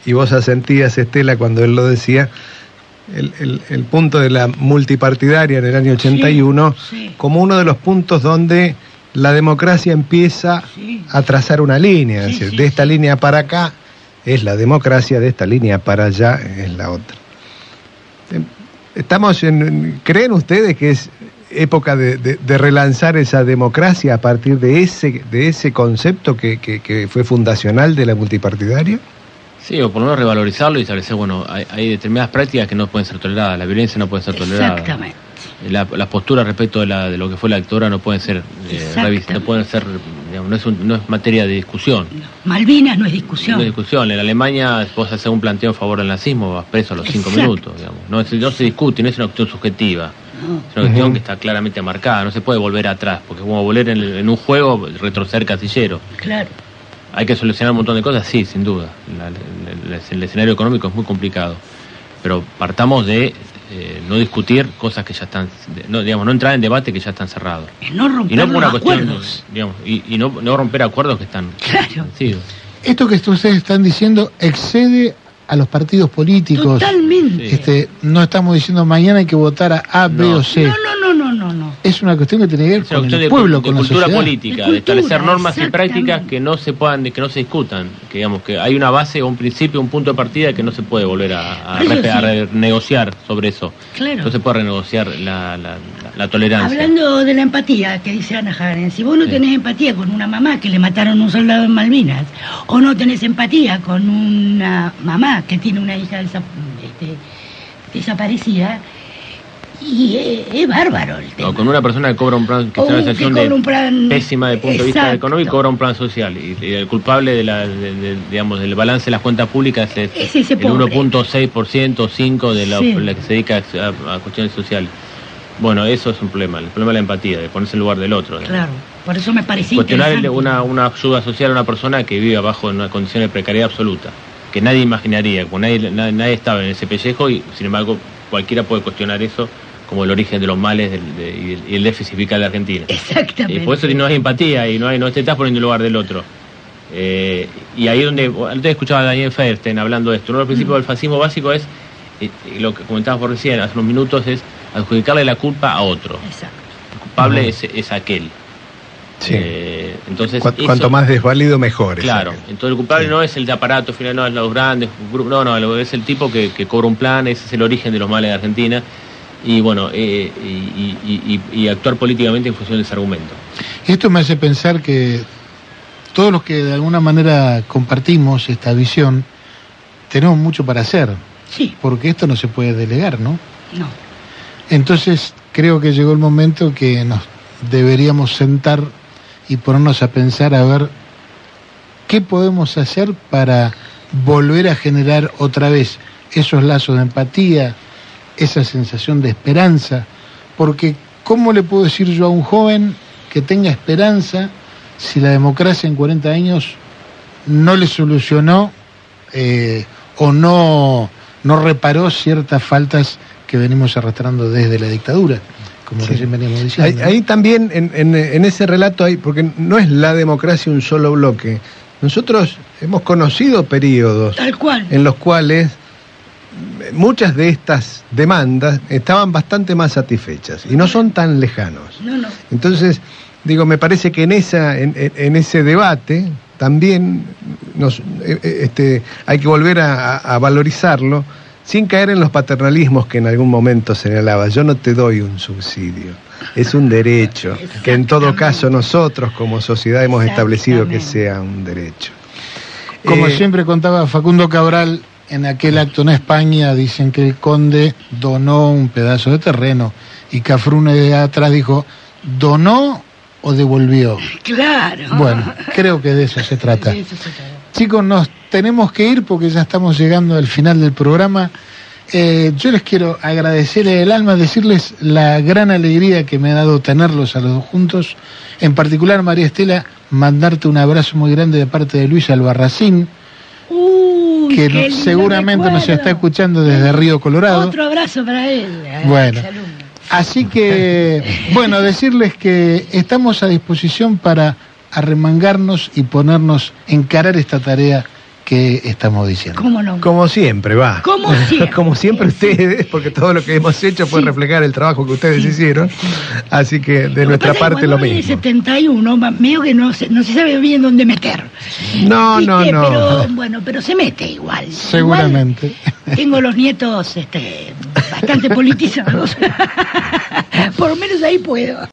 y vos asentías, Estela, cuando él lo decía, el, el- el punto de la multipartidaria en el año 81 Sí, sí. como uno de los puntos donde la democracia empieza Sí. a trazar una línea, es decir, sí, de esta línea para acá es la democracia, de esta línea para allá es la otra. Em, Estamos en, ¿Creen ustedes que es época de, de- de relanzar esa democracia a partir de ese, de ese concepto que, que- que fue fundacional de la multipartidaria? Sí, o por lo menos revalorizarlo y establecer, bueno, hay, hay determinadas prácticas que no pueden ser toleradas, la violencia no puede ser tolerada. Exactamente. La- las posturas respecto de, la, de lo que fue la dictadura no pueden ser, eh, Exactamente. revis- no pueden ser, digamos, no es, un- no es materia de discusión. Malvinas no es No discusión. es discusión. En Alemania vos hacer un planteo a favor del nazismo, vas preso a los cinco minutos. Digamos. No, es- no se discute, no es una cuestión subjetiva. No. Es una cuestión que está claramente marcada, no se puede volver atrás, porque es como volver en, en un juego, retroceder casillero. Claro. Hay que solucionar un montón de cosas, sí, sin duda. La- la- la- el escenario económico es muy complicado. Pero partamos de eh, no discutir cosas que ya están, no, digamos, no entrar en debate que ya están cerrados. Es no Y romper no por una los cuestión, acuerdos. digamos, y, y no, no romper acuerdos que están Claro. vencidos. Esto que ustedes están diciendo excede a los partidos políticos. Totalmente. Este, no estamos diciendo mañana hay que votar a A, B o C. No, no, no, no, no, no. Es una cuestión que tiene que ver con el de, pueblo, de con la cultura sociedad. política, De de, cultura, establecer normas y prácticas que no se puedan, que no se discutan, que digamos que hay una base un principio, un punto de partida que no se puede volver a, a renegociar sobre eso. Claro. No se puede renegociar la, la, la- la tolerancia. Hablando de la empatía que dice Ana Jaren, si vos no Sí. tenés empatía con una mamá que le mataron a un soldado en Malvinas, o no tenés empatía con una mamá que tiene una hija desa- este, desaparecida, y es, es bárbaro el tema. O con una persona que cobra un plan, que O está en un- una situación de un plan- pésima el punto de vista económico, cobra un plan social. Y, y el culpable de la, de- de- digamos, del balance de las cuentas públicas es, Es ese el pobre. 1.6% o 5% de la, Sí. la que se dedica a, a cuestiones sociales. Bueno, eso es un problema, el problema de la empatía, de ponerse en lugar del otro. Claro, por eso me parecía Cuestionar una, una ayuda social a una persona que vive abajo en una condición de precariedad absoluta, que nadie imaginaría, nadie, nadie, nadie estaba en ese pellejo y sin embargo cualquiera puede cuestionar eso como el origen de los males del- de- y, el, y el déficit fiscal de Argentina. Y Exactamente. por eso no hay empatía y no, hay, no te estás poniendo en el lugar del otro. Eh, y ahí donde, antes escuchaba a Daniel Feinstein hablando de esto, uno de los principios del fascismo básico es, eh, eh, lo que comentábamos por recién, hace unos minutos, es adjudicarle la culpa a otro. Exacto. El culpable es, es aquel. Sí. Eh, entonces, Cu- eso- cuanto más desvalido, mejor. Claro, entonces el culpable Sí. no es el de aparato final, no es los grandes no, no, es el tipo que, que cobra un plan, ese es el origen de los males de Argentina, y bueno, eh, y, y- y- y- y actuar políticamente en función de ese argumento. Esto me hace pensar que todos los que de alguna manera compartimos esta visión, tenemos mucho para hacer, Sí, porque esto no se puede delegar, ¿no? no. Entonces creo que llegó el momento que nos deberíamos sentar y ponernos a pensar a ver qué podemos hacer para volver a generar otra vez esos lazos de empatía, esa sensación de esperanza, porque ¿cómo le puedo decir yo a un joven que tenga esperanza si la democracia en 40 años no le solucionó eh, o no, no reparó ciertas faltas que venimos arrastrando desde la dictadura, como Sí. recién veníamos Ahí, diciendo. ahí también, en, en- en ese relato, hay, porque no es la democracia un solo bloque. Nosotros hemos conocido periodos Tal cual. en los cuales muchas de estas demandas estaban bastante más satisfechas y no son tan lejanos. No, no. Entonces, digo, me parece que en, esa, en, ese debate también nos, eh, eh, este, hay que volver a, valorizarlo sin caer en los paternalismos que en algún momento señalaba. Yo no te doy un subsidio, es un derecho, que en todo caso nosotros como sociedad hemos establecido que sea un derecho. Como Eh, siempre contaba Facundo Cabral en aquel acto en España, dicen que el conde donó un pedazo de terreno y Cafrune de atrás dijo, ¿donó o devolvió? Claro. Bueno, creo que de eso se trata. De eso se trata. Chicos, nos tenemos que ir porque ya estamos llegando al final del programa. Eh, yo les quiero agradecer el alma, decirles la gran alegría que me ha dado tenerlos a los dos juntos. En particular, María Estela, mandarte un abrazo muy grande de parte de Luis Albarracín, Uy, que no- seguramente nos está escuchando desde Río Colorado. Otro abrazo para él. eh, Bueno. Así que, bueno, decirles que estamos a disposición para arremangarnos y ponernos, encarar esta tarea que estamos diciendo. ¿Cómo no? Como siempre, va. Como siempre. Como siempre ustedes, porque todo lo que hemos hecho puede Sí. reflejar el trabajo que ustedes hicieron. Así que de Lo nuestra pasa es que parte lo mismo. 71, ma- medio que no se, no se sabe bien dónde meter. No, no, ¿Viste? no. Pero bueno, pero se mete igual. Seguramente. Igual tengo los nietos este, bastante politizados. Por lo menos ahí puedo.